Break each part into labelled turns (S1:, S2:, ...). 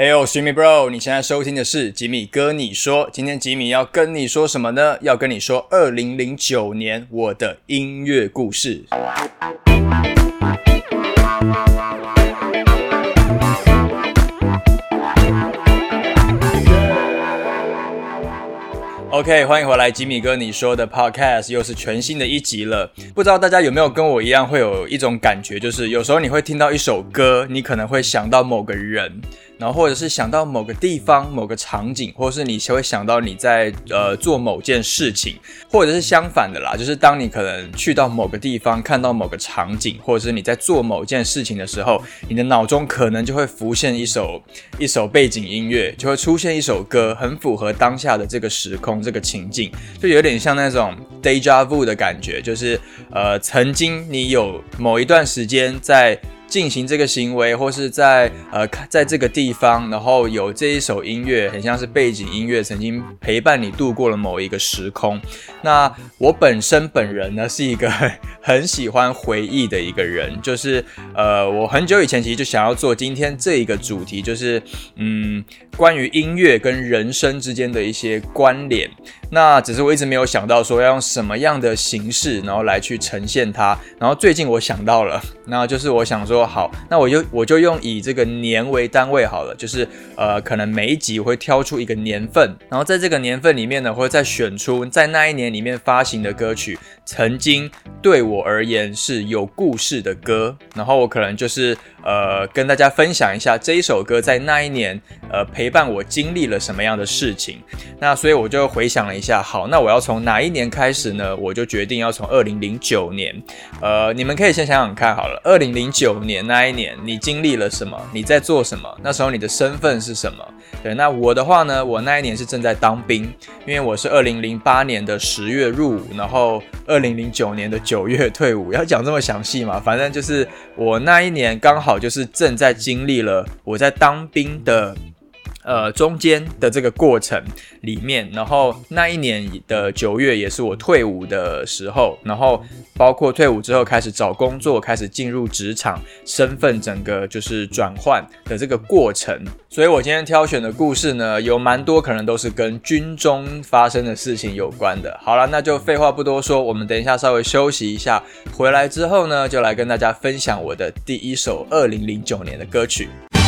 S1: Hey，我是 Jimmy Bro，你现在收听的是吉米哥你说。今天吉米要跟你说什么呢？要跟你说二零零九年我的音乐故事。OK，欢迎回来，吉米哥你说的 Podcast 又是全新的一集了。不知道大家有没有跟我一样，会有一种感觉，就是有时候你会听到一首歌，你可能会想到某个人。然后或者是想到某个地方、某个场景，或者是你会想到你在呃做某件事情，或者是相反的啦，就是当你可能去到某个地方，看到某个场景，或者是你在做某件事情的时候，你的脑中可能就会浮现一首一首背景音乐，就会出现一首歌，很符合当下的这个时空、这个情境，就有点像那种 deja vu 的感觉，就是呃曾经你有某一段时间在。进行这个行为，或是在呃，在这个地方，然后有这一首音乐，很像是背景音乐，曾经陪伴你度过了某一个时空。那我本身本人呢，是一个 很喜欢回忆的一个人，就是呃，我很久以前其实就想要做今天这一个主题，就是嗯，关于音乐跟人生之间的一些关联。那只是我一直没有想到说要用什么样的形式，然后来去呈现它。然后最近我想到了，那就是我想说，好，那我就我就用以这个年为单位好了，就是呃，可能每一集我会挑出一个年份，然后在这个年份里面呢，会再选出在那一年里面发行的歌曲，曾经对我而言是有故事的歌，然后我可能就是呃跟大家分享一下这一首歌在那一年呃陪伴我经历了什么样的事情。那所以我就回想了。一下好，那我要从哪一年开始呢？我就决定要从二零零九年。呃，你们可以先想想看好了，二零零九年那一年你经历了什么？你在做什么？那时候你的身份是什么？对，那我的话呢？我那一年是正在当兵，因为我是二零零八年的十月入伍，然后二二零零九年的九月退伍。要讲这么详细嘛？反正就是我那一年刚好就是正在经历了我在当兵的。呃，中间的这个过程里面，然后那一年的九月也是我退伍的时候，然后包括退伍之后开始找工作，开始进入职场，身份整个就是转换的这个过程。所以我今天挑选的故事呢，有蛮多可能都是跟军中发生的事情有关的。好了，那就废话不多说，我们等一下稍微休息一下，回来之后呢，就来跟大家分享我的第一首二零零九年的歌曲。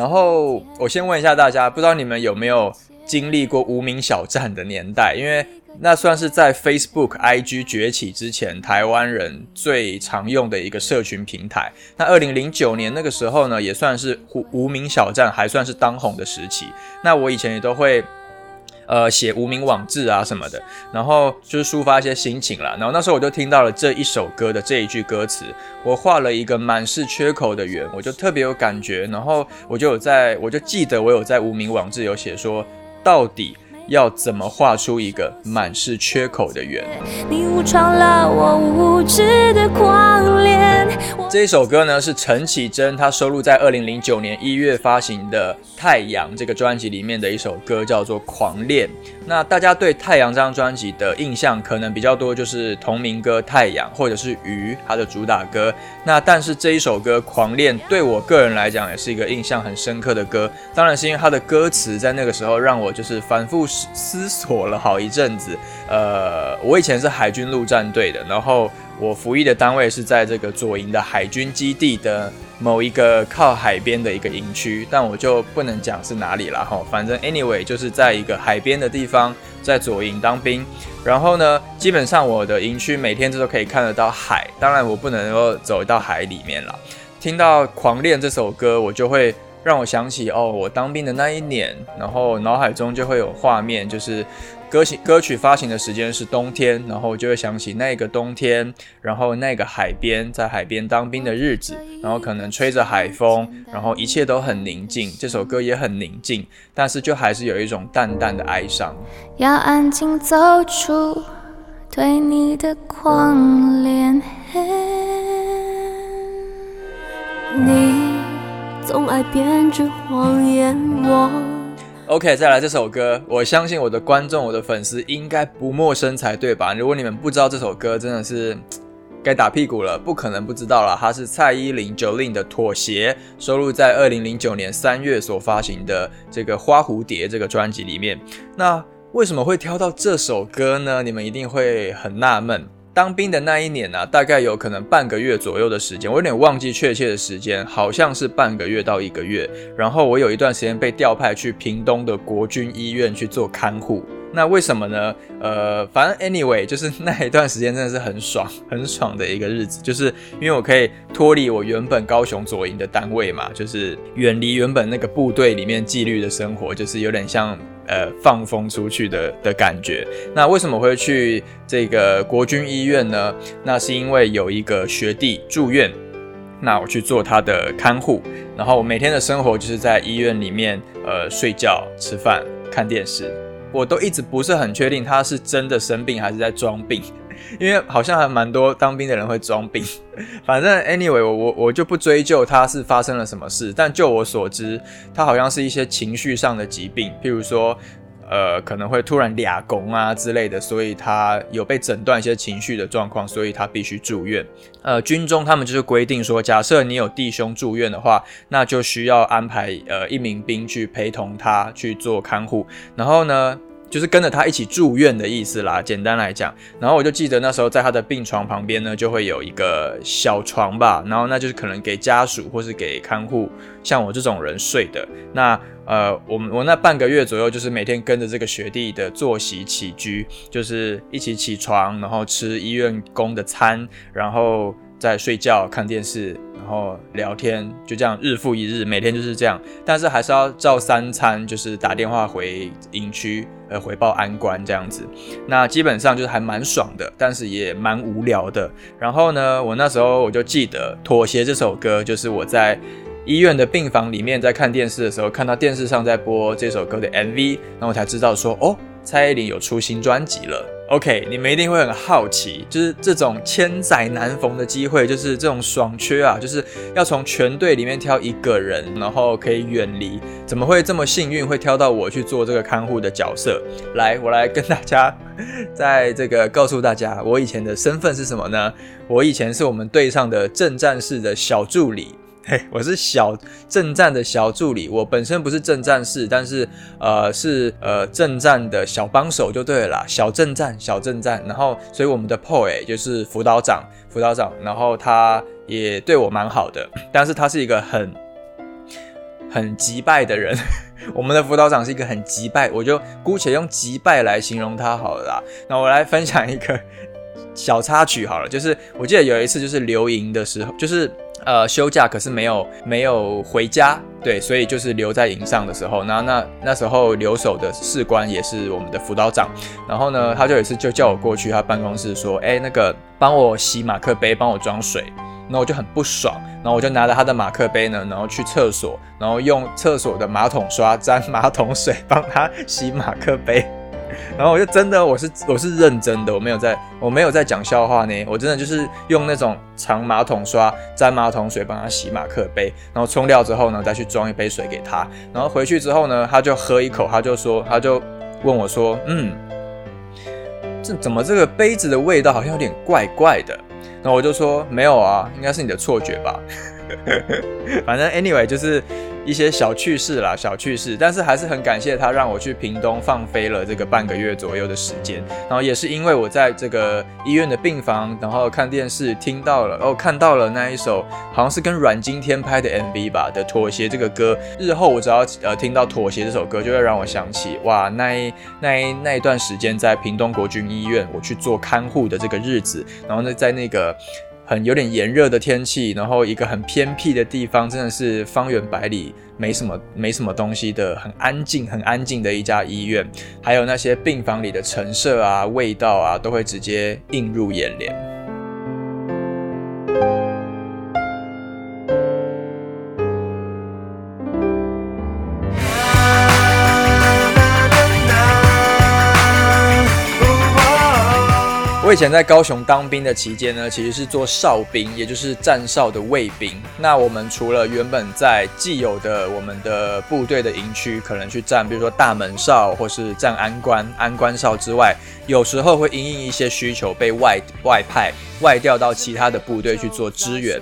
S1: 然后我先问一下大家，不知道你们有没有经历过无名小站的年代？因为那算是在 Facebook、IG 崛起之前，台湾人最常用的一个社群平台。那二零零九年那个时候呢，也算是无无名小站还算是当红的时期。那我以前也都会。呃，写无名网志啊什么的，然后就是抒发一些心情啦。然后那时候我就听到了这一首歌的这一句歌词，我画了一个满是缺口的圆，我就特别有感觉。然后我就有在，我就记得我有在无名网志有写说，到底。要怎么画出一个满是缺口的圆？这一首歌呢是陈绮贞，她收录在二零零九年一月发行的《太阳》这个专辑里面的一首歌，叫做《狂恋》。那大家对《太阳》这张专辑的印象可能比较多，就是同名歌《太阳》或者是《鱼》它的主打歌。那但是这一首歌《狂恋》对我个人来讲也是一个印象很深刻的歌，当然是因为它的歌词在那个时候让我就是反复。思索了好一阵子，呃，我以前是海军陆战队的，然后我服役的单位是在这个左营的海军基地的某一个靠海边的一个营区，但我就不能讲是哪里了哈，反正 anyway 就是在一个海边的地方，在左营当兵，然后呢，基本上我的营区每天这都可以看得到海，当然我不能够走到海里面了。听到《狂恋》这首歌，我就会。让我想起哦，我当兵的那一年，然后脑海中就会有画面，就是歌曲歌曲发行的时间是冬天，然后就会想起那个冬天，然后那个海边，在海边当兵的日子，然后可能吹着海风，然后一切都很宁静，这首歌也很宁静，但是就还是有一种淡淡的哀伤。
S2: 要安静走出对你的狂恋，
S3: 你总爱编织谎言，我
S1: OK，再来这首歌，我相信我的观众、我的粉丝应该不陌生才对吧？如果你们不知道这首歌，真的是该打屁股了，不可能不知道了。它是蔡依林 Jolin 的《妥协》，收录在二零零九年三月所发行的这个《花蝴蝶》这个专辑里面。那为什么会挑到这首歌呢？你们一定会很纳闷。当兵的那一年呢、大概有可能半个月左右的时间，我有点忘记确切的时间，好像是半个月到一个月。然后我有一段时间被调派去屏东的国军医院去做看护。那为什么呢？呃，反正 anyway，就是那一段时间真的是很爽、很爽的一个日子，就是因为我可以脱离我原本高雄左营的单位嘛，就是远离原本那个部队里面纪律的生活，就是有点像呃放风出去的的感觉。那为什么会去这个国军医院呢？那是因为有一个学弟住院。那我去做他的看护，然后我每天的生活就是在医院里面，呃，睡觉、吃饭、看电视。我都一直不是很确定他是真的生病还是在装病，因为好像还蛮多当兵的人会装病。反正 anyway，我我我就不追究他是发生了什么事，但就我所知，他好像是一些情绪上的疾病，譬如说。呃，可能会突然俩拱啊之类的，所以他有被诊断一些情绪的状况，所以他必须住院。呃，军中他们就是规定说，假设你有弟兄住院的话，那就需要安排呃一名兵去陪同他去做看护，然后呢。就是跟着他一起住院的意思啦，简单来讲。然后我就记得那时候在他的病床旁边呢，就会有一个小床吧，然后那就是可能给家属或是给看护，像我这种人睡的。那呃，我们我那半个月左右，就是每天跟着这个学弟的作息起居，就是一起起床，然后吃医院供的餐，然后在睡觉看电视。然后聊天，就这样日复一日，每天就是这样。但是还是要照三餐，就是打电话回营区，呃，回报安官这样子。那基本上就是还蛮爽的，但是也蛮无聊的。然后呢，我那时候我就记得《妥协》这首歌，就是我在医院的病房里面在看电视的时候，看到电视上在播这首歌的 MV，然后我才知道说，哦，蔡依林有出新专辑了。OK，你们一定会很好奇，就是这种千载难逢的机会，就是这种爽缺啊，就是要从全队里面挑一个人，然后可以远离，怎么会这么幸运会挑到我去做这个看护的角色？来，我来跟大家在这个告诉大家，我以前的身份是什么呢？我以前是我们队上的正战士的小助理。嘿，我是小正战的小助理，我本身不是正战士，但是呃是呃正战的小帮手就对了，小正战小正战，然后所以我们的 POY 就是辅导长，辅导长，然后他也对我蛮好的，但是他是一个很很击败的人，我们的辅导长是一个很击败，我就姑且用击败来形容他好了啦。那我来分享一个小插曲好了，就是我记得有一次就是留营的时候，就是。呃，休假可是没有没有回家，对，所以就是留在营上的时候，那那那时候留守的士官也是我们的辅导长，然后呢，他就有一次就叫我过去他办公室说，哎，那个帮我洗马克杯，帮我装水，然后我就很不爽，然后我就拿着他的马克杯呢，然后去厕所，然后用厕所的马桶刷沾马桶水帮他洗马克杯。然后我就真的，我是我是认真的，我没有在，我没有在讲笑话呢，我真的就是用那种长马桶刷沾马桶水帮他洗马克杯，然后冲掉之后呢，再去装一杯水给他，然后回去之后呢，他就喝一口，他就说，他就问我说，嗯，这怎么这个杯子的味道好像有点怪怪的？然后我就说没有啊，应该是你的错觉吧。反正 anyway 就是一些小趣事啦，小趣事，但是还是很感谢他让我去屏东放飞了这个半个月左右的时间，然后也是因为我在这个医院的病房，然后看电视听到了，哦看到了那一首好像是跟阮经天拍的 MV 吧的《妥协》这个歌，日后我只要呃听到《妥协》这首歌，就会让我想起哇那一那一那一段时间在屏东国军医院我去做看护的这个日子，然后呢在那个。很有点炎热的天气，然后一个很偏僻的地方，真的是方圆百里没什么没什么东西的，很安静很安静的一家医院，还有那些病房里的陈设啊、味道啊，都会直接映入眼帘。我以前在高雄当兵的期间呢，其实是做哨兵，也就是站哨的卫兵。那我们除了原本在既有的我们的部队的营区，可能去站，比如说大门哨或是站安关、安关哨之外，有时候会因应一些需求被外外派。外调到其他的部队去做支援。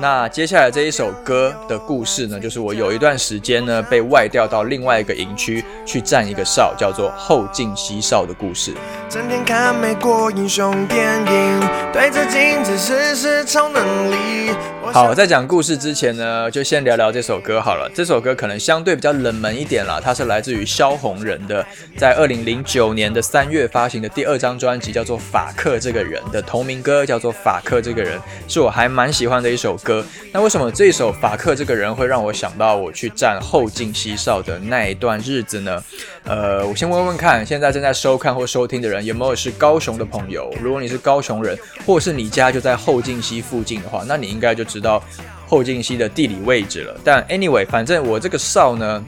S1: 那接下来这一首歌的故事呢，就是我有一段时间呢被外调到另外一个营区去站一个哨，叫做后进西哨的故事。整天看美国英雄电影，对着镜子试试超能力。好，在讲故事之前呢，就先聊聊这首歌好了。这首歌可能相对比较冷门一点啦，它是来自于萧红人的，在二零零九年的三月发行的第二张专辑，叫做《法克这个人》的同名歌，叫做《法克这个人》，是我还蛮喜欢的一首歌。那为什么这首《法克这个人》会让我想到我去站后进西哨的那一段日子呢？呃，我先问问看，现在正在收看或收听的人有没有是高雄的朋友？如果你是高雄人，或是你家就在后进溪附近的话，那你应该就知。道后进溪的地理位置了，但 anyway，反正我这个哨呢，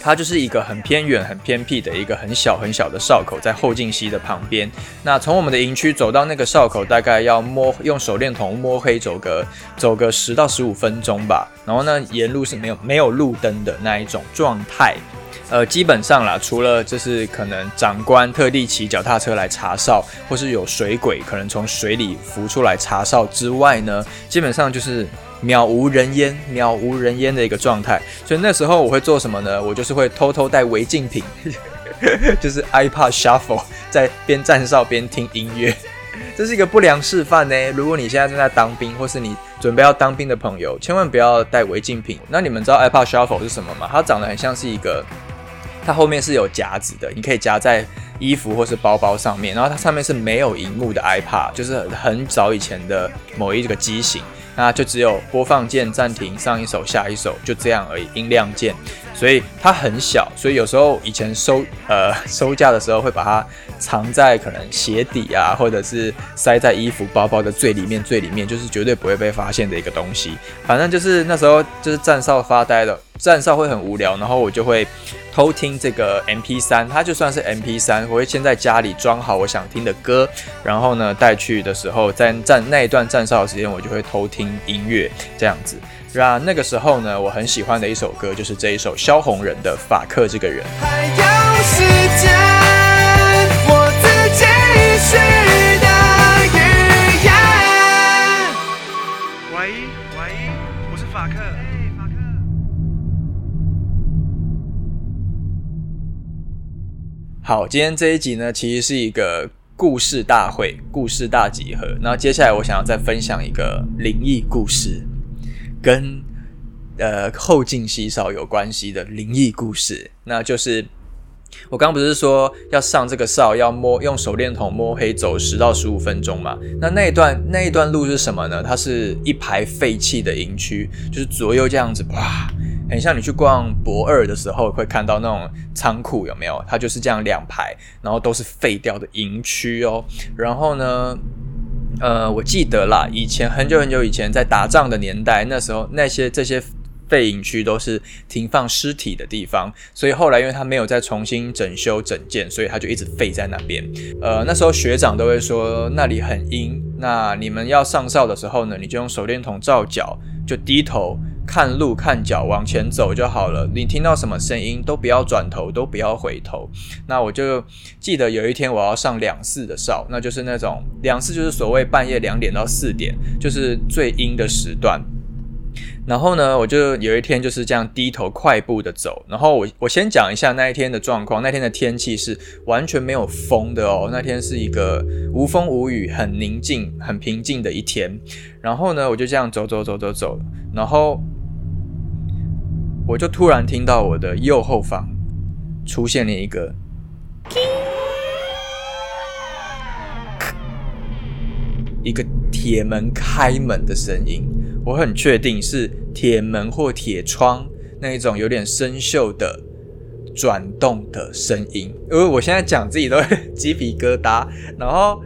S1: 它就是一个很偏远、很偏僻的一个很小很小的哨口，在后进溪的旁边。那从我们的营区走到那个哨口，大概要摸用手电筒摸黑走个走个十到十五分钟吧。然后呢，沿路是没有没有路灯的那一种状态。呃，基本上啦，除了就是可能长官特地骑脚踏车来查哨，或是有水鬼可能从水里浮出来查哨之外呢，基本上就是渺无人烟、渺无人烟的一个状态。所以那时候我会做什么呢？我就是会偷偷带违禁品，就是 iPad Shuffle，在边站哨边听音乐。这是一个不良示范呢。如果你现在正在当兵，或是你准备要当兵的朋友，千万不要带违禁品。那你们知道 iPad Shuffle 是什么吗？它长得很像是一个。它后面是有夹子的，你可以夹在衣服或是包包上面，然后它上面是没有荧幕的 iPad，就是很早以前的某一个机型，那就只有播放键、暂停、上一首、下一首，就这样而已，音量键，所以它很小，所以有时候以前收呃收架的时候会把它藏在可能鞋底啊，或者是塞在衣服包包的最里面最里面，就是绝对不会被发现的一个东西。反正就是那时候就是站哨发呆了。站哨会很无聊，然后我就会偷听这个 M P 三，它就算是 M P 三，我会先在家里装好我想听的歌，然后呢带去的时候，在站那一段站哨的时间，我就会偷听音乐这样子。那那个时候呢，我很喜欢的一首歌就是这一首萧红人的《法克这个人》。好，今天这一集呢，其实是一个故事大会、故事大集合。那接下来我想要再分享一个灵异故事，跟呃后进西少有关系的灵异故事。那就是我刚刚不是说要上这个哨，要摸用手电筒摸黑走十到十五分钟嘛？那那一段那一段路是什么呢？它是一排废弃的营区，就是左右这样子，哇！很像你去逛博二的时候会看到那种仓库，有没有？它就是这样两排，然后都是废掉的营区哦。然后呢，呃，我记得啦，以前很久很久以前在打仗的年代，那时候那些这些废营区都是停放尸体的地方，所以后来因为它没有再重新整修整建，所以它就一直废在那边。呃，那时候学长都会说那里很阴，那你们要上哨的时候呢，你就用手电筒照脚，就低头。看路看脚往前走就好了。你听到什么声音都不要转头，都不要回头。那我就记得有一天我要上两四的哨，那就是那种两四就是所谓半夜两点到四点，就是最阴的时段。然后呢，我就有一天就是这样低头快步的走。然后我我先讲一下那一天的状况。那天的天气是完全没有风的哦。那天是一个无风无雨、很宁静、很平静的一天。然后呢，我就这样走走走走走，然后。我就突然听到我的右后方出现了一个一个铁门开门的声音，我很确定是铁门或铁窗那一种有点生锈的转动的声音。因为我现在讲自己都会 鸡皮疙瘩，然后。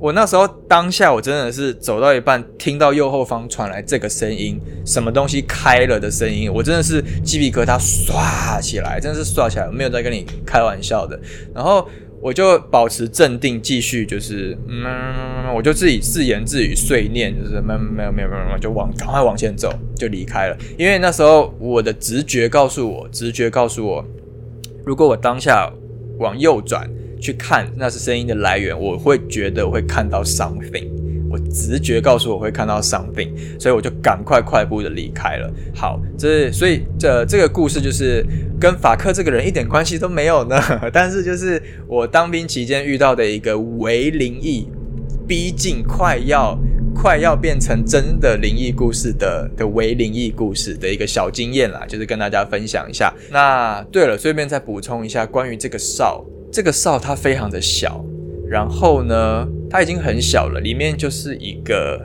S1: 我那时候当下，我真的是走到一半，听到右后方传来这个声音，什么东西开了的声音，我真的是鸡皮疙瘩唰起来，真的是唰起来，没有在跟你开玩笑的。然后我就保持镇定，继续就是嗯，我就自己自言自语碎念，就是没有没有没有没有，就往赶快往前走，就离开了。因为那时候我的直觉告诉我，直觉告诉我，如果我当下往右转。去看那是声音的来源，我会觉得我会看到 something，我直觉告诉我会看到 something，所以我就赶快快步的离开了。好，这所以这这个故事就是跟法克这个人一点关系都没有呢，但是就是我当兵期间遇到的一个为灵异，逼近快要快要变成真的灵异故事的的为灵异故事的一个小经验啦，就是跟大家分享一下。那对了，顺便再补充一下关于这个哨。这个哨它非常的小，然后呢，它已经很小了，里面就是一个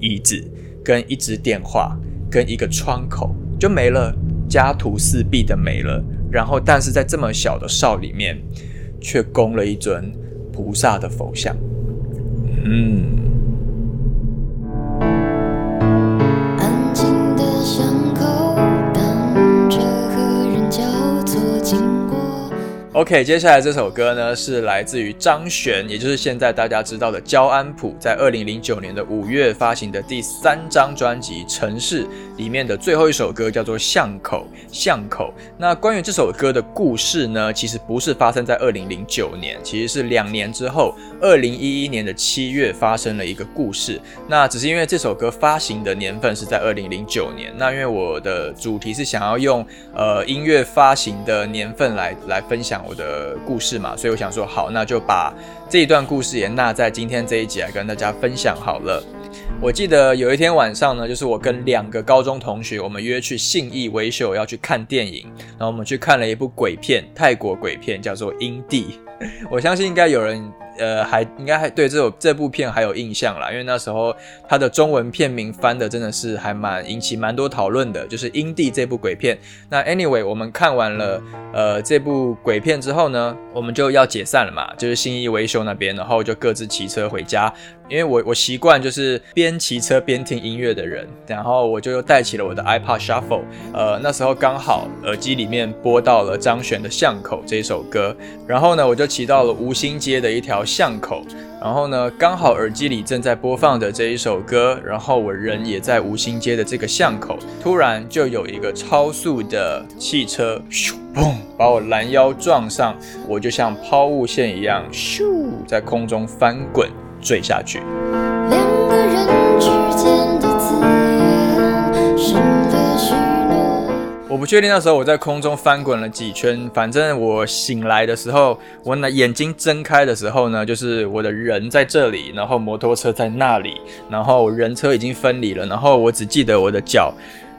S1: 椅子跟一支电话跟一个窗口就没了，家徒四壁的没了。然后，但是在这么小的哨里面，却供了一尊菩萨的佛像。嗯。OK，接下来这首歌呢是来自于张悬，也就是现在大家知道的焦安普，在二零零九年的五月发行的第三张专辑《城市》里面的最后一首歌，叫做《巷口》。巷口。那关于这首歌的故事呢，其实不是发生在二零零九年，其实是两年之后，二零一一年的七月发生了一个故事。那只是因为这首歌发行的年份是在二零零九年，那因为我的主题是想要用呃音乐发行的年份来来分享。我的故事嘛，所以我想说，好，那就把这一段故事也纳在今天这一集来跟大家分享好了。我记得有一天晚上呢，就是我跟两个高中同学，我们约去信义维修要去看电影，然后我们去看了一部鬼片，泰国鬼片，叫做《阴帝》。我相信应该有人。呃，还应该还对这首这部片还有印象啦，因为那时候它的中文片名翻的真的是还蛮引起蛮多讨论的，就是《阴帝》这部鬼片。那 anyway，我们看完了呃这部鬼片之后呢，我们就要解散了嘛，就是新义维修那边，然后就各自骑车回家。因为我我习惯就是边骑车边听音乐的人，然后我就又带起了我的 iPod Shuffle，呃，那时候刚好耳机里面播到了张悬的《巷口》这首歌，然后呢，我就骑到了吴兴街的一条巷口，然后呢，刚好耳机里正在播放的这一首歌，然后我人也在吴兴街的这个巷口，突然就有一个超速的汽车，咻嘣，把我拦腰撞上，我就像抛物线一样，咻，在空中翻滚。坠下去。不确定那时候我在空中翻滚了几圈，反正我醒来的时候，我那眼睛睁开的时候呢，就是我的人在这里，然后摩托车在那里，然后人车已经分离了，然后我只记得我的脚，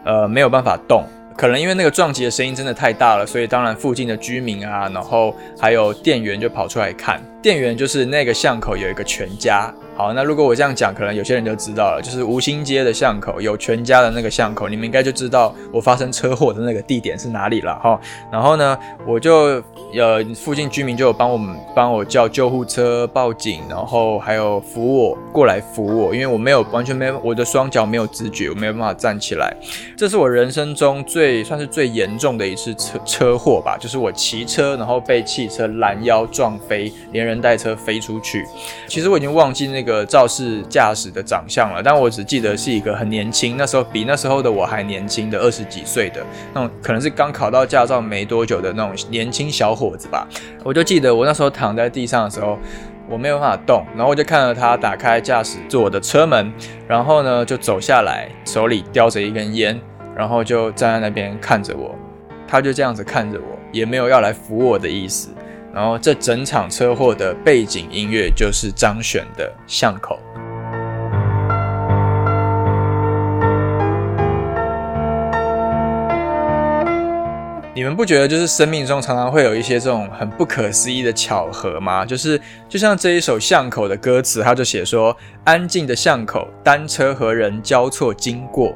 S1: 呃，没有办法动。可能因为那个撞击的声音真的太大了，所以当然附近的居民啊，然后还有店员就跑出来看。店员就是那个巷口有一个全家。好，那如果我这样讲，可能有些人就知道了，就是吴兴街的巷口有全家的那个巷口，你们应该就知道我发生车祸的那个地点是哪里了哈。然后呢，我就呃附近居民就有帮我们帮我叫救护车、报警，然后还有扶我过来扶我，因为我没有完全没有我的双脚没有知觉，我没有办法站起来。这是我人生中最算是最严重的一次车车祸吧，就是我骑车然后被汽车拦腰撞飞，连人人带车飞出去。其实我已经忘记那个。个肇事驾驶的长相了，但我只记得是一个很年轻，那时候比那时候的我还年轻的二十几岁的那种，可能是刚考到驾照没多久的那种年轻小伙子吧。我就记得我那时候躺在地上的时候，我没有办法动，然后我就看到他打开驾驶座的车门，然后呢就走下来，手里叼着一根烟，然后就站在那边看着我，他就这样子看着我，也没有要来扶我的意思。然后这整场车祸的背景音乐就是张悬的《巷口》。你们不觉得就是生命中常常会有一些这种很不可思议的巧合吗？就是就像这一首巷口的歌词，他就写说：安静的巷口，单车和人交错经过。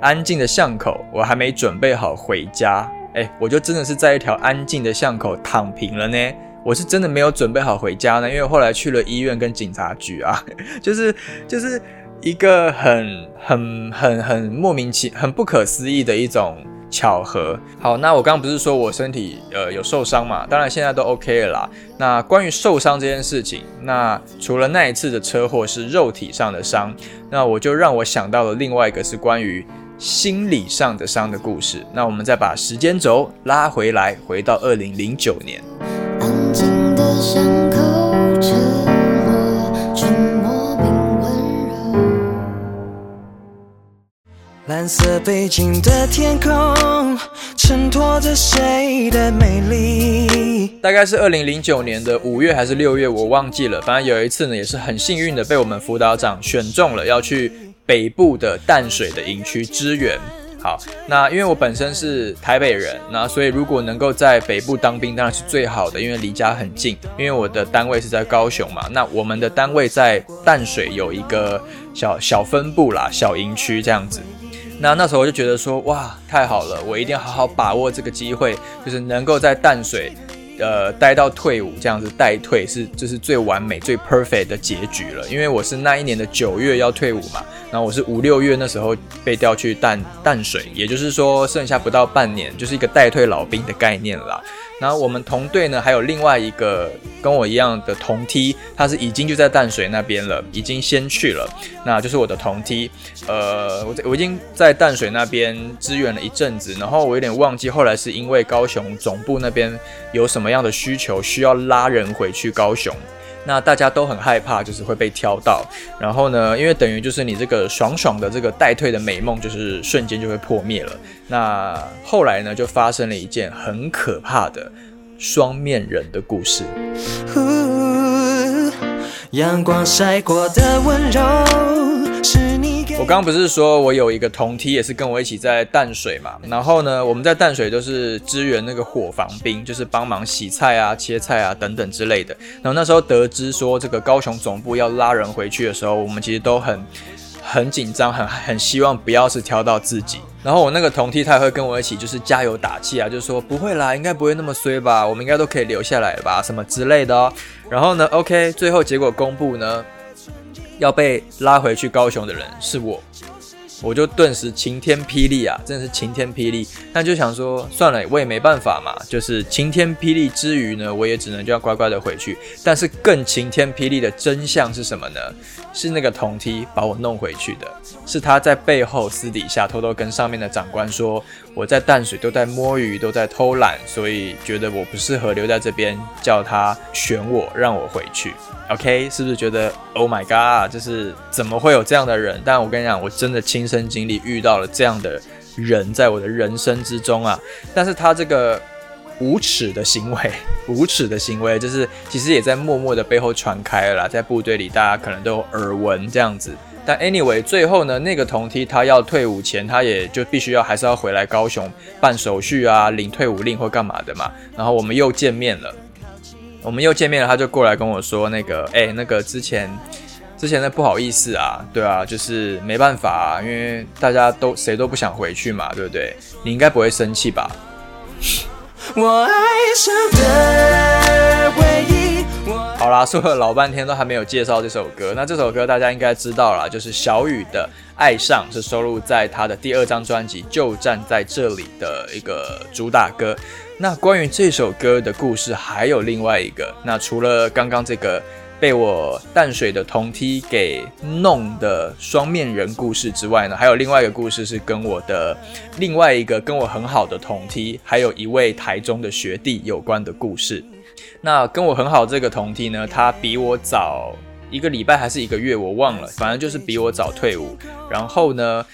S1: 安静的巷口，我还没准备好回家。哎，我就真的是在一条安静的巷口躺平了呢。我是真的没有准备好回家呢，因为后来去了医院跟警察局啊，就是就是一个很很很很莫名其很不可思议的一种巧合。好，那我刚刚不是说我身体呃有受伤嘛？当然现在都 OK 了啦。那关于受伤这件事情，那除了那一次的车祸是肉体上的伤，那我就让我想到了另外一个是关于。心理上的伤的故事。那我们再把时间轴拉回来，回到二零零九年。安静的巷口，沉默，沉默并温柔。蓝色背景的天空，衬托着谁的美丽？大概是二零零九年的五月还是六月，我忘记了。反正有一次呢，也是很幸运的被我们辅导长选中了，要去。北部的淡水的营区支援，好，那因为我本身是台北人，那所以如果能够在北部当兵，当然是最好的，因为离家很近。因为我的单位是在高雄嘛，那我们的单位在淡水有一个小小分部啦，小营区这样子。那那时候我就觉得说，哇，太好了，我一定要好好把握这个机会，就是能够在淡水。呃，待到退伍这样子待退是就是最完美最 perfect 的结局了，因为我是那一年的九月要退伍嘛，然后我是五六月那时候被调去淡淡水，也就是说剩下不到半年，就是一个待退老兵的概念啦。然后我们同队呢，还有另外一个跟我一样的同梯，他是已经就在淡水那边了，已经先去了。那就是我的同梯，呃，我我已经在淡水那边支援了一阵子，然后我有点忘记后来是因为高雄总部那边有什么样的需求，需要拉人回去高雄。那大家都很害怕，就是会被挑到。然后呢，因为等于就是你这个爽爽的这个代退的美梦，就是瞬间就会破灭了。那后来呢，就发生了一件很可怕的双面人的故事。阳光晒过的温柔。我刚刚不是说我有一个同梯，也是跟我一起在淡水嘛。然后呢，我们在淡水都是支援那个伙房兵，就是帮忙洗菜啊、切菜啊等等之类的。然后那时候得知说这个高雄总部要拉人回去的时候，我们其实都很很紧张，很很希望不要是挑到自己。然后我那个同梯他也会跟我一起就是加油打气啊，就是说不会啦，应该不会那么衰吧，我们应该都可以留下来吧，什么之类的哦。然后呢，OK，最后结果公布呢。要被拉回去高雄的人是我，我就顿时晴天霹雳啊！真的是晴天霹雳。那就想说，算了，我也没办法嘛。就是晴天霹雳之余呢，我也只能就要乖乖的回去。但是更晴天霹雳的真相是什么呢？是那个同梯把我弄回去的，是他在背后私底下偷偷跟上面的长官说，我在淡水都在摸鱼，都在偷懒，所以觉得我不适合留在这边，叫他选我，让我回去。OK，是不是觉得 Oh my God，就是怎么会有这样的人？但我跟你讲，我真的亲身经历遇到了这样的人，在我的人生之中啊。但是他这个无耻的行为，无耻的行为，就是其实也在默默的背后传开了啦。在部队里，大家可能都有耳闻这样子。但 Anyway，最后呢，那个同梯他要退伍前，他也就必须要还是要回来高雄办手续啊，领退伍令或干嘛的嘛。然后我们又见面了。我们又见面了，他就过来跟我说：“那个，哎，那个之前，之前的不好意思啊，对啊，就是没办法，啊因为大家都谁都不想回去嘛，对不对？你应该不会生气吧？” 好啦，说了老半天都还没有介绍这首歌，那这首歌大家应该知道了，就是小雨的《爱上》，是收录在他的第二张专辑《就站在这里》的一个主打歌。那关于这首歌的故事还有另外一个。那除了刚刚这个被我淡水的同梯给弄的双面人故事之外呢，还有另外一个故事是跟我的另外一个跟我很好的同梯，还有一位台中的学弟有关的故事。那跟我很好这个同梯呢，他比我早一个礼拜还是一个月，我忘了，反正就是比我早退伍。然后呢，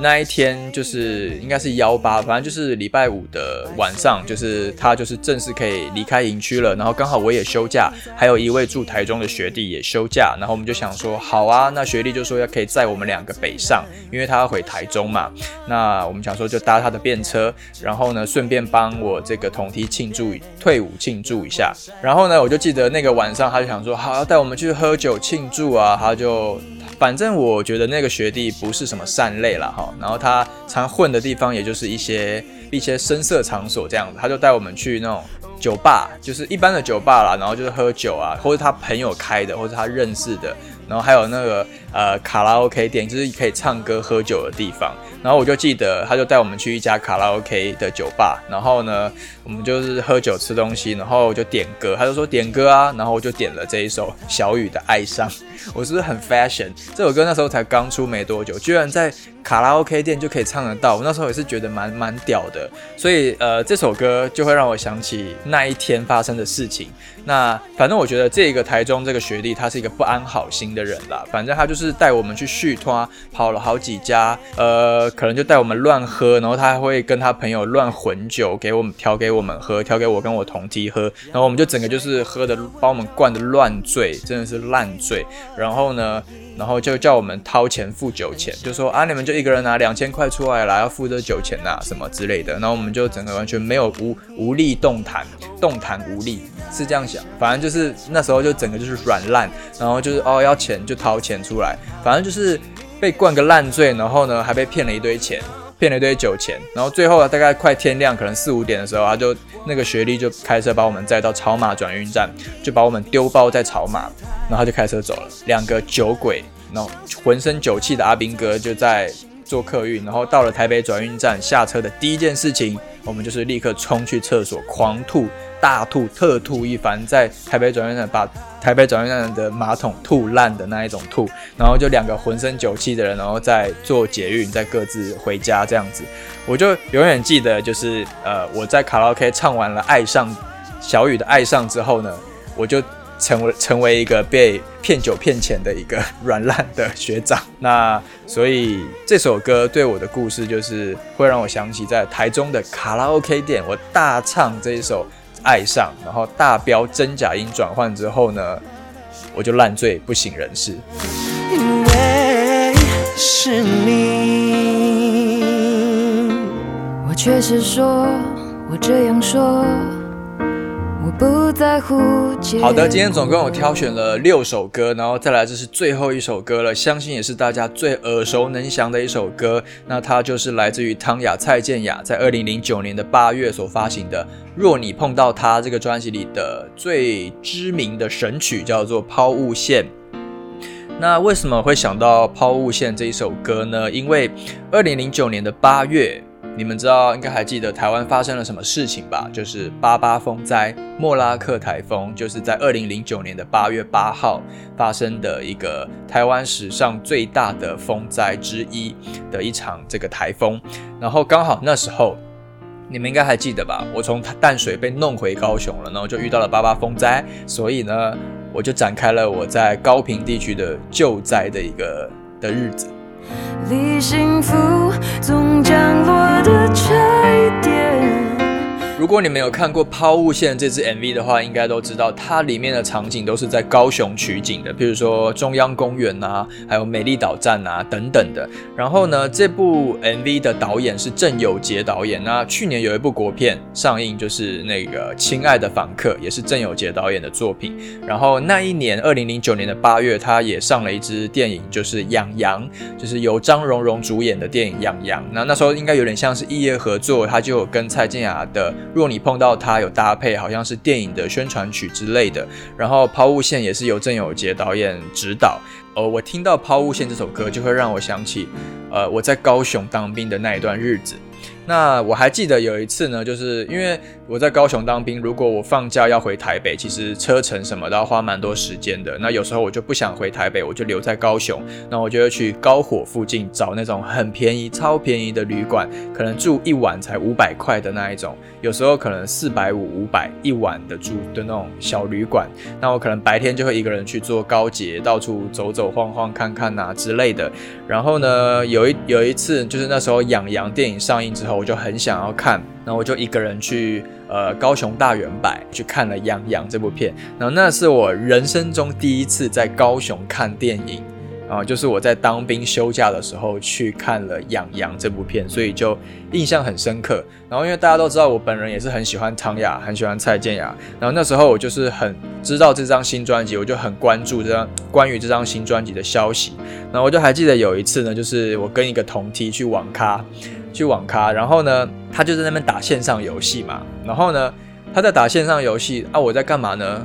S1: 那一天就是应该是幺八，反正就是礼拜五的晚上，就是他就是正式可以离开营区了。然后刚好我也休假，还有一位住台中的学弟也休假。然后我们就想说，好啊，那学弟就说要可以载我们两个北上，因为他要回台中嘛。那我们想说就搭他的便车，然后呢顺便帮我这个同梯庆祝退伍庆祝一下。然后呢，我就记得那个晚上他就想说，好要带我们去喝酒庆祝啊，他就。反正我觉得那个学弟不是什么善类了哈，然后他常混的地方也就是一些一些深色场所这样子，他就带我们去那种酒吧，就是一般的酒吧啦，然后就是喝酒啊，或者他朋友开的，或者他认识的，然后还有那个呃卡拉 OK 店，就是可以唱歌喝酒的地方。然后我就记得，他就带我们去一家卡拉 OK 的酒吧，然后呢，我们就是喝酒吃东西，然后就点歌，他就说点歌啊，然后我就点了这一首小雨的《爱上》，我是不是很 fashion？这首歌那时候才刚出没多久，居然在卡拉 OK 店就可以唱得到，我那时候也是觉得蛮蛮屌的，所以呃，这首歌就会让我想起那一天发生的事情。那反正我觉得这个台中这个学弟他是一个不安好心的人啦，反正他就是带我们去续托，跑了好几家，呃。可能就带我们乱喝，然后他还会跟他朋友乱混酒，给我们调给我们喝，调给我跟我同梯喝，然后我们就整个就是喝的把我们灌的乱醉，真的是烂醉。然后呢，然后就叫我们掏钱付酒钱，就说啊你们就一个人拿两千块出来啦，要付这酒钱呐什么之类的。然后我们就整个完全没有无无力动弹，动弹无力是这样想，反正就是那时候就整个就是软烂，然后就是哦要钱就掏钱出来，反正就是。被灌个烂醉，然后呢还被骗了一堆钱，骗了一堆酒钱，然后最后大概快天亮，可能四五点的时候，他就那个学历就开车把我们载到草马转运站，就把我们丢包在草马，然后就开车走了。两个酒鬼，然后浑身酒气的阿兵哥就在做客运，然后到了台北转运站下车的第一件事情，我们就是立刻冲去厕所狂吐。大吐特吐一番，在台北转运站把台北转运站的马桶吐烂的那一种吐，然后就两个浑身酒气的人，然后再坐捷运，再各自回家这样子。我就永远记得，就是呃，我在卡拉 OK 唱完了《爱上小雨的爱上》之后呢，我就成为成为一个被骗酒骗钱的一个软烂的学长。那所以这首歌对我的故事，就是会让我想起在台中的卡拉 OK 店，我大唱这一首。爱上，然后大飙真假音转换之后呢，我就烂醉不省人事。因为是你，
S2: 我确实说，我这样说。
S1: 好的，今天总共有挑选了六首歌，然后再来这是最后一首歌了，相信也是大家最耳熟能详的一首歌。那它就是来自于汤雅、蔡健雅在二零零九年的八月所发行的《若你碰到他》这个专辑里的最知名的神曲，叫做《抛物线》。那为什么会想到《抛物线》这一首歌呢？因为二零零九年的八月。你们知道，应该还记得台湾发生了什么事情吧？就是八八风灾，莫拉克台风，就是在二零零九年的八月八号发生的一个台湾史上最大的风灾之一的一场这个台风。然后刚好那时候，你们应该还记得吧？我从淡水被弄回高雄了，然后就遇到了八八风灾，所以呢，我就展开了我在高平地区的救灾的一个的日子。离幸福总降落的车。如果你们有看过《抛物线》这支 MV 的话，应该都知道它里面的场景都是在高雄取景的，比如说中央公园呐，还有美丽岛站呐等等的。然后呢，这部 MV 的导演是郑有杰导演。那去年有一部国片上映，就是那个《亲爱的访客》，也是郑有杰导演的作品。然后那一年，二零零九年的八月，他也上了一支电影，就是《养羊》，就是由张荣荣主演的电影《养羊》。那那时候应该有点像是异业合作，他就跟蔡健雅的。若你碰到它有搭配，好像是电影的宣传曲之类的。然后抛物线也是由郑有杰导演指导。呃，我听到抛物线这首歌，就会让我想起，呃，我在高雄当兵的那一段日子。那我还记得有一次呢，就是因为我在高雄当兵，如果我放假要回台北，其实车程什么都要花蛮多时间的。那有时候我就不想回台北，我就留在高雄，那我就会去高火附近找那种很便宜、超便宜的旅馆，可能住一晚才五百块的那一种，有时候可能四百五、五百一晚的住的那种小旅馆。那我可能白天就会一个人去坐高捷，到处走走晃晃看看呐之类的。然后呢，有一有一次就是那时候养羊电影上映之后。我就很想要看，然后我就一个人去呃高雄大圆柏去看了《杨洋》这部片，然后那是我人生中第一次在高雄看电影啊，就是我在当兵休假的时候去看了《杨洋》这部片，所以就印象很深刻。然后因为大家都知道我本人也是很喜欢汤雅，很喜欢蔡健雅，然后那时候我就是很知道这张新专辑，我就很关注这张关于这张新专辑的消息。然后我就还记得有一次呢，就是我跟一个同梯去网咖。去网咖，然后呢，他就在那边打线上游戏嘛。然后呢，他在打线上游戏啊，我在干嘛呢？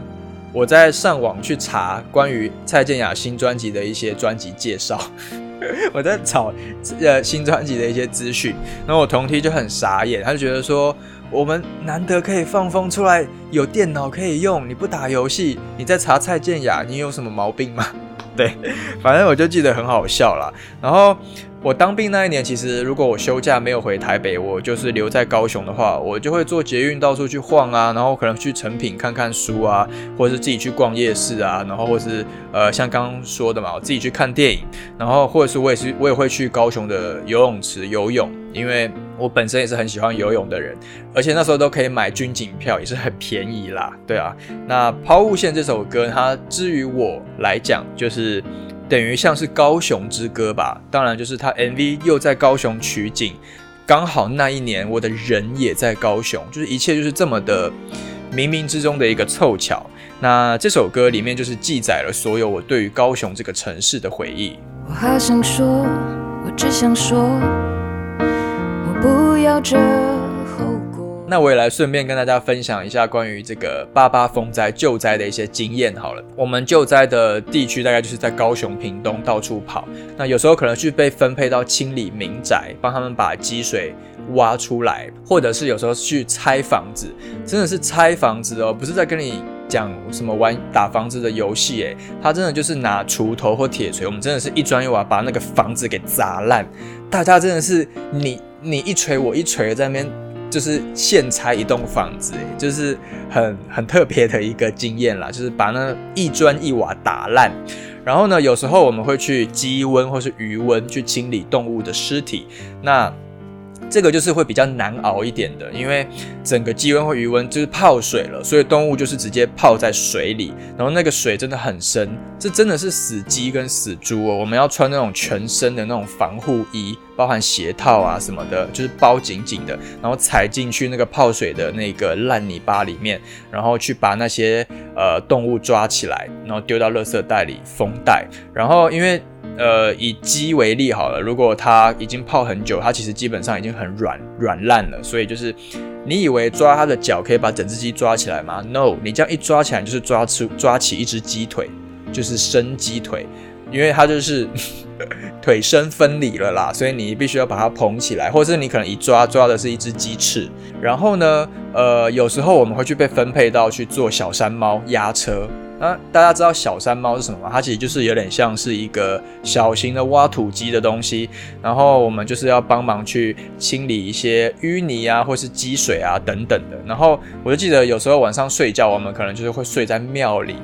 S1: 我在上网去查关于蔡健雅新专辑的一些专辑介绍，我在找呃新专辑的一些资讯。然后我同梯就很傻眼，他就觉得说，我们难得可以放风出来，有电脑可以用，你不打游戏，你在查蔡健雅，你有什么毛病吗？对，反正我就记得很好笑啦。然后。我当兵那一年，其实如果我休假没有回台北，我就是留在高雄的话，我就会坐捷运到处去晃啊，然后可能去成品看看书啊，或者是自己去逛夜市啊，然后或是呃像刚刚说的嘛，我自己去看电影，然后或者是我也是我也会去高雄的游泳池游泳，因为我本身也是很喜欢游泳的人，而且那时候都可以买军警票，也是很便宜啦，对啊。那抛物线这首歌，它至于我来讲就是。等于像是高雄之歌吧，当然就是他 MV 又在高雄取景，刚好那一年我的人也在高雄，就是一切就是这么的冥冥之中的一个凑巧。那这首歌里面就是记载了所有我对于高雄这个城市的回忆。
S2: 我好想说，我只想说，我不要这。
S1: 那我也来顺便跟大家分享一下关于这个八八风灾救灾的一些经验好了。我们救灾的地区大概就是在高雄、屏东到处跑。那有时候可能去被分配到清理民宅，帮他们把积水挖出来，或者是有时候去拆房子，真的是拆房子哦，不是在跟你讲什么玩打房子的游戏诶，他真的就是拿锄头或铁锤，我们真的是一砖一瓦把那个房子给砸烂。大家真的是你你一锤我一锤在那边。就是现拆一栋房子，就是很很特别的一个经验啦，就是把那一砖一瓦打烂，然后呢，有时候我们会去鸡瘟或是鱼瘟去清理动物的尸体，那。这个就是会比较难熬一点的，因为整个鸡温或余温就是泡水了，所以动物就是直接泡在水里，然后那个水真的很深，这真的是死鸡跟死猪哦。我们要穿那种全身的那种防护衣，包含鞋套啊什么的，就是包紧紧的，然后踩进去那个泡水的那个烂泥巴里面，然后去把那些呃动物抓起来，然后丢到垃圾袋里封袋，然后因为。呃，以鸡为例好了，如果它已经泡很久，它其实基本上已经很软软烂了。所以就是，你以为抓它的脚可以把整只鸡抓起来吗？No，你这样一抓起来就是抓出抓起一只鸡腿，就是生鸡腿，因为它就是 腿身分离了啦，所以你必须要把它捧起来，或者是你可能一抓抓的是一只鸡翅。然后呢，呃，有时候我们会去被分配到去做小山猫压车。那大家知道小山猫是什么吗？它其实就是有点像是一个小型的挖土机的东西，然后我们就是要帮忙去清理一些淤泥啊，或是积水啊等等的。然后我就记得有时候晚上睡觉，我们可能就是会睡在庙里。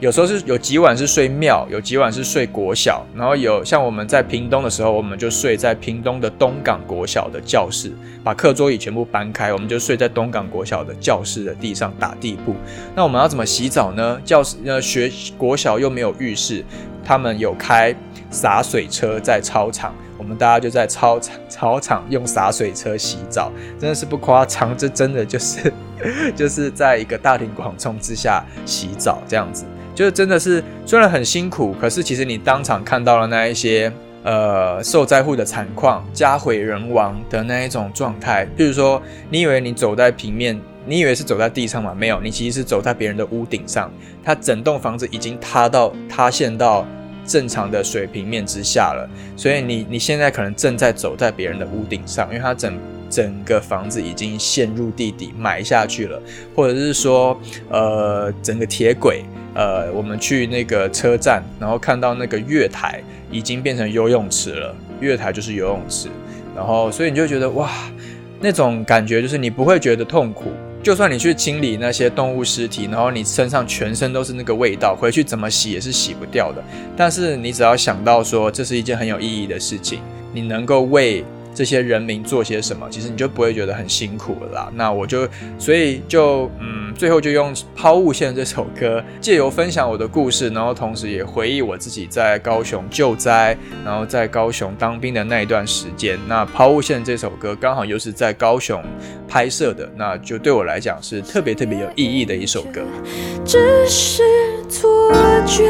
S1: 有时候是有几晚是睡庙，有几晚是睡国小，然后有像我们在屏东的时候，我们就睡在屏东的东港国小的教室，把课桌椅全部搬开，我们就睡在东港国小的教室的地上打地铺。那我们要怎么洗澡呢？教室呃学国小又没有浴室，他们有开洒水车在操场，我们大家就在操场操场用洒水车洗澡，真的是不夸张，这真的就是 就是在一个大庭广众之下洗澡这样子。就是真的是虽然很辛苦，可是其实你当场看到了那一些呃受灾户的惨况，家毁人亡的那一种状态。譬如说，你以为你走在平面，你以为是走在地上吗？没有，你其实是走在别人的屋顶上。它整栋房子已经塌到塌陷到正常的水平面之下了，所以你你现在可能正在走在别人的屋顶上，因为它整整个房子已经陷入地底埋下去了，或者是说，呃，整个铁轨，呃，我们去那个车站，然后看到那个月台已经变成游泳池了，月台就是游泳池，然后所以你就觉得哇，那种感觉就是你不会觉得痛苦。就算你去清理那些动物尸体，然后你身上全身都是那个味道，回去怎么洗也是洗不掉的。但是你只要想到说这是一件很有意义的事情，你能够为。这些人民做些什么，其实你就不会觉得很辛苦了啦。那我就，所以就，嗯，最后就用《抛物线》这首歌，借由分享我的故事，然后同时也回忆我自己在高雄救灾，然后在高雄当兵的那一段时间。那《抛物线》这首歌刚好又是在高雄拍摄的，那就对我来讲是特别特别有意义的一首歌。
S3: 只是错觉。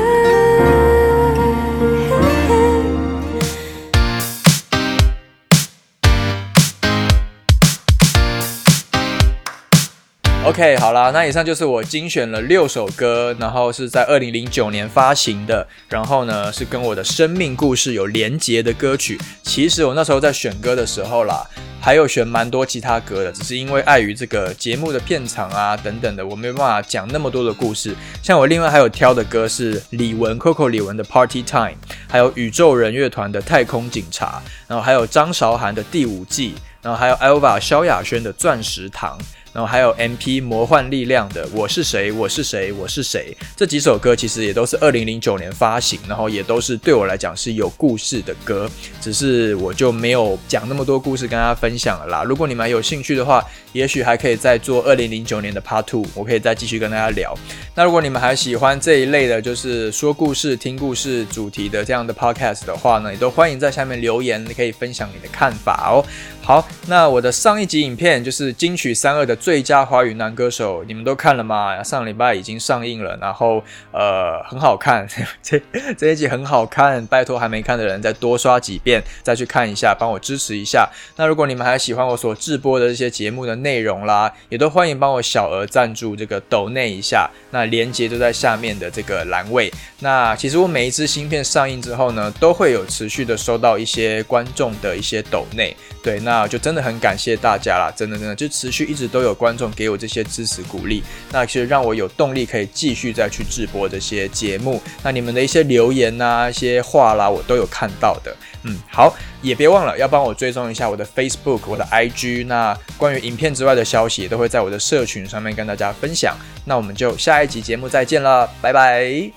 S1: OK，好啦，那以上就是我精选了六首歌，然后是在二零零九年发行的，然后呢是跟我的生命故事有连结的歌曲。其实我那时候在选歌的时候啦，还有选蛮多其他歌的，只是因为碍于这个节目的片场啊等等的，我没办法讲那么多的故事。像我另外还有挑的歌是李玟 Coco 李玟的 Party Time，还有宇宙人乐团的太空警察，然后还有张韶涵的第五季，然后还有 Elva 萧亚轩的钻石糖。然后还有 M P 魔幻力量的我是谁我是谁我是谁这几首歌其实也都是二零零九年发行，然后也都是对我来讲是有故事的歌，只是我就没有讲那么多故事跟大家分享了啦。如果你们有兴趣的话，也许还可以再做二零零九年的 Part Two，我可以再继续跟大家聊。那如果你们还喜欢这一类的，就是说故事、听故事主题的这样的 Podcast 的话呢，也都欢迎在下面留言，可以分享你的看法哦。好，那我的上一集影片就是金曲三二的最佳华语男歌手，你们都看了吗？上礼拜已经上映了，然后呃很好看，这这一集很好看，拜托还没看的人再多刷几遍，再去看一下，帮我支持一下。那如果你们还喜欢我所制播的这些节目的内内容啦，也都欢迎帮我小额赞助这个抖内一下，那连接都在下面的这个栏位。那其实我每一支芯片上映之后呢，都会有持续的收到一些观众的一些抖内，对，那。就真的很感谢大家啦，真的真的就持续一直都有观众给我这些支持鼓励，那其实让我有动力可以继续再去直播这些节目。那你们的一些留言呐、一些话啦，我都有看到的。嗯好也别忘了要帮我追踪一下我的 facebook 我的 ig 那关于影片之外的消息都会在我的社群上面跟大家分享。那我们就下一集节目再见了拜拜。